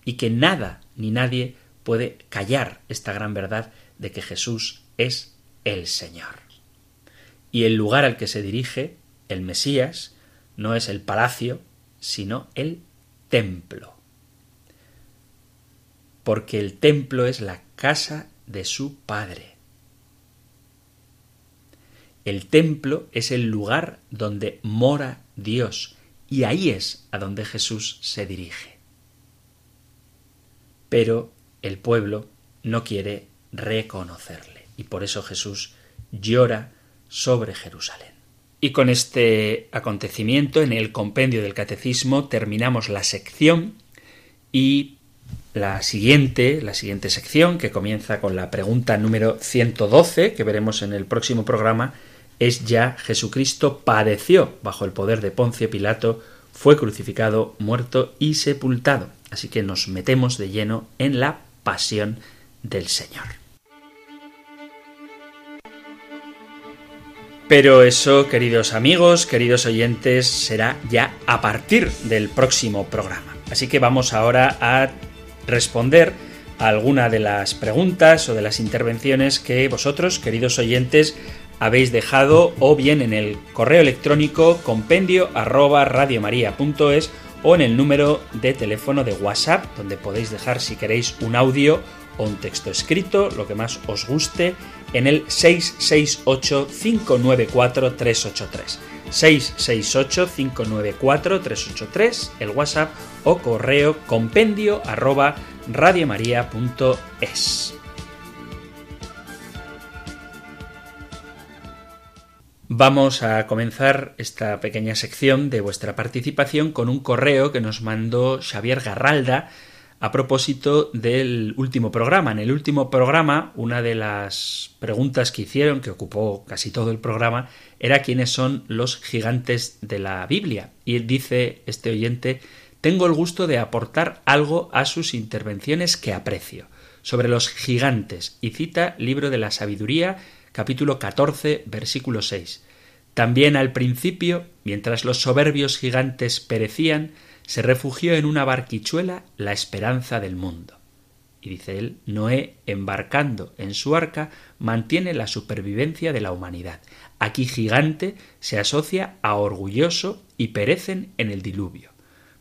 y que nada ni nadie puede callar esta gran verdad de que Jesús es el Señor. Y el lugar al que se dirige el Mesías no es el palacio, sino el templo. Porque el templo es la casa de su Padre. El templo es el lugar donde mora Dios, y ahí es a donde Jesús se dirige pero el pueblo no quiere reconocerle y por eso Jesús llora sobre Jerusalén. Y con este acontecimiento en el compendio del catecismo terminamos la sección y la siguiente, la siguiente sección que comienza con la pregunta número 112 que veremos en el próximo programa es ya Jesucristo padeció bajo el poder de Poncio Pilato, fue crucificado, muerto y sepultado. Así que nos metemos de lleno en la pasión del Señor. Pero eso, queridos amigos, queridos oyentes, será ya a partir del próximo programa. Así que vamos ahora a responder a alguna de las preguntas o de las intervenciones que vosotros, queridos oyentes, habéis dejado o bien en el correo electrónico compendio arroba o en el número de teléfono de WhatsApp, donde podéis dejar si queréis un audio o un texto escrito, lo que más os guste, en el 668-594-383. 668-594-383, el WhatsApp o correo compendio arroba radiomaria.es. Vamos a comenzar esta pequeña sección de vuestra participación con un correo que nos mandó Xavier Garralda a propósito del último programa. En el último programa, una de las preguntas que hicieron, que ocupó casi todo el programa, era quiénes son los gigantes de la Biblia. Y dice este oyente, tengo el gusto de aportar algo a sus intervenciones que aprecio. Sobre los gigantes, y cita Libro de la Sabiduría, capítulo 14, versículo 6. También al principio, mientras los soberbios gigantes perecían, se refugió en una barquichuela la esperanza del mundo. Y dice él, Noé, embarcando en su arca, mantiene la supervivencia de la humanidad. Aquí gigante se asocia a orgulloso y perecen en el diluvio.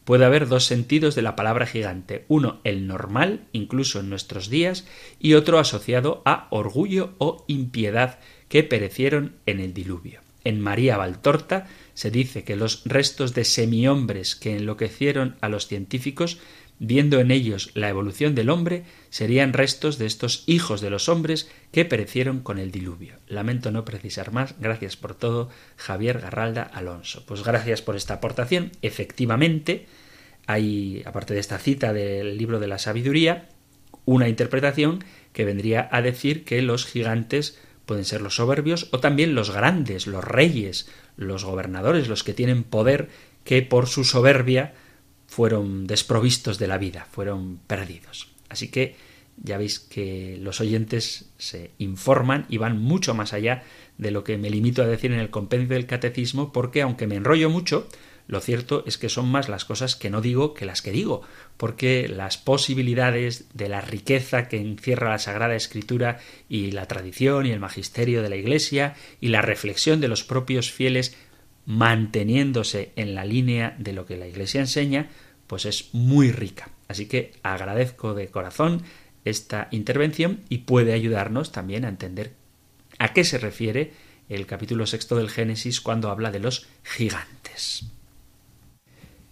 Puede haber dos sentidos de la palabra gigante, uno el normal, incluso en nuestros días, y otro asociado a orgullo o impiedad que perecieron en el diluvio. En María Valtorta se dice que los restos de semihombres que enloquecieron a los científicos, viendo en ellos la evolución del hombre, serían restos de estos hijos de los hombres que perecieron con el diluvio. Lamento no precisar más. Gracias por todo, Javier Garralda Alonso. Pues gracias por esta aportación. Efectivamente, hay, aparte de esta cita del libro de la sabiduría, una interpretación que vendría a decir que los gigantes pueden ser los soberbios o también los grandes, los reyes, los gobernadores, los que tienen poder que por su soberbia fueron desprovistos de la vida, fueron perdidos. Así que ya veis que los oyentes se informan y van mucho más allá de lo que me limito a decir en el compendio del catecismo, porque aunque me enrollo mucho, lo cierto es que son más las cosas que no digo que las que digo, porque las posibilidades de la riqueza que encierra la Sagrada Escritura y la tradición y el magisterio de la Iglesia y la reflexión de los propios fieles manteniéndose en la línea de lo que la Iglesia enseña, pues es muy rica. Así que agradezco de corazón esta intervención y puede ayudarnos también a entender a qué se refiere el capítulo sexto del Génesis cuando habla de los gigantes.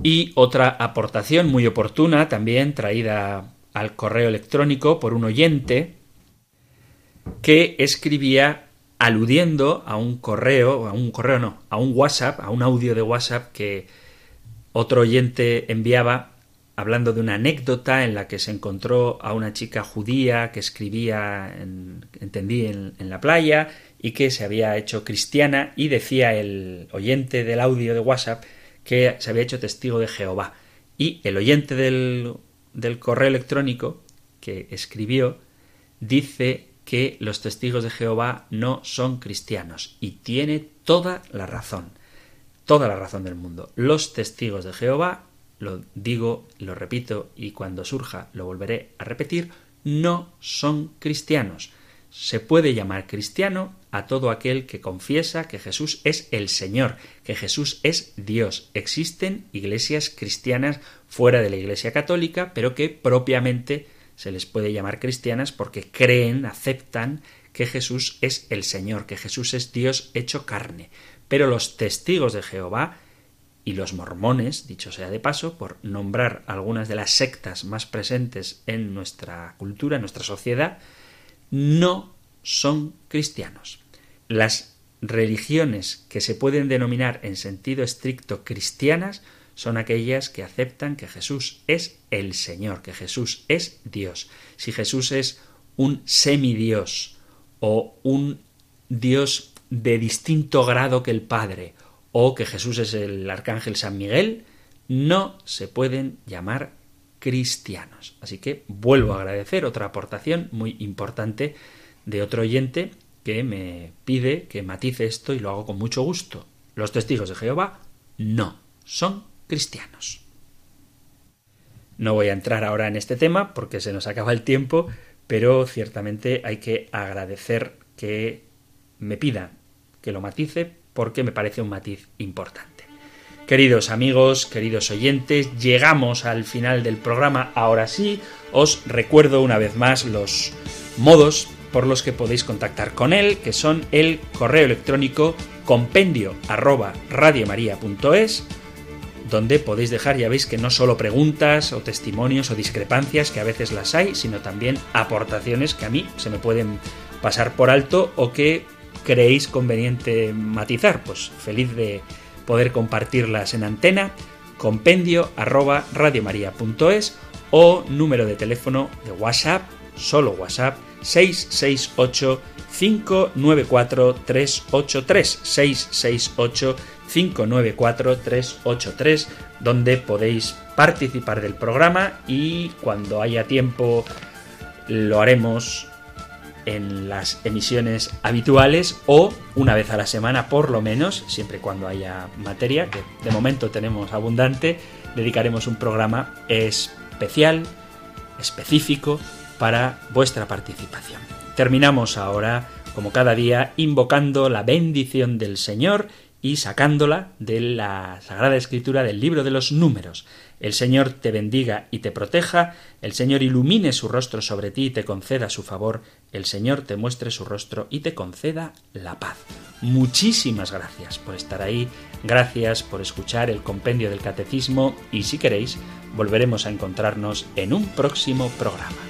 Y otra aportación muy oportuna, también traída al correo electrónico por un oyente, que escribía aludiendo a un correo, a un correo no, a un WhatsApp, a un audio de WhatsApp que otro oyente enviaba hablando de una anécdota en la que se encontró a una chica judía que escribía, en, entendí, en, en, la playa y que se había hecho cristiana y decía el oyente del audio de WhatsApp que se había hecho testigo de Jehová. Y el oyente del, del correo electrónico que escribió dice que los testigos de Jehová no son cristianos y tiene toda la razón, toda la razón del mundo. Los testigos de Jehová, lo digo, lo repito y cuando surja lo volveré a repetir, no son cristianos. Se puede llamar cristiano a todo aquel que confiesa que Jesús es el Señor, que Jesús es Dios. Existen iglesias cristianas fuera de la Iglesia católica, pero que propiamente se les puede llamar cristianas porque creen, aceptan que Jesús es el Señor, que Jesús es Dios hecho carne. Pero los testigos de Jehová y los mormones, dicho sea de paso, por nombrar algunas de las sectas más presentes en nuestra cultura, en nuestra sociedad, no son cristianos. Las religiones que se pueden denominar en sentido estricto cristianas son aquellas que aceptan que Jesús es el Señor, que Jesús es Dios. Si Jesús es un semidios o un Dios de distinto grado que el Padre, o que Jesús es el arcángel San Miguel, no se pueden llamar cristianos. Así que vuelvo a agradecer otra aportación muy importante de otro oyente que me pide que matice esto y lo hago con mucho gusto. Los testigos de Jehová no son cristianos. No voy a entrar ahora en este tema porque se nos acaba el tiempo, pero ciertamente hay que agradecer que me pida que lo matice porque me parece un matiz importante. Queridos amigos, queridos oyentes, llegamos al final del programa. Ahora sí, os recuerdo una vez más los modos por los que podéis contactar con él, que son el correo electrónico compendio arroba donde podéis dejar, ya veis que no solo preguntas o testimonios o discrepancias, que a veces las hay, sino también aportaciones que a mí se me pueden pasar por alto o que creéis conveniente matizar. Pues feliz de poder compartirlas en antena, compendio arroba radiomaria.es o número de teléfono de WhatsApp, solo WhatsApp, 668 594 383 668 594 383 donde podéis participar del programa y cuando haya tiempo lo haremos en las emisiones habituales o una vez a la semana por lo menos, siempre cuando haya materia, que de momento tenemos abundante, dedicaremos un programa especial, específico, para vuestra participación. Terminamos ahora, como cada día, invocando la bendición del Señor y sacándola de la Sagrada Escritura del libro de los números. El Señor te bendiga y te proteja, el Señor ilumine su rostro sobre ti y te conceda su favor, el Señor te muestre su rostro y te conceda la paz. Muchísimas gracias por estar ahí, gracias por escuchar el compendio del catecismo y si queréis, volveremos a encontrarnos en un próximo programa.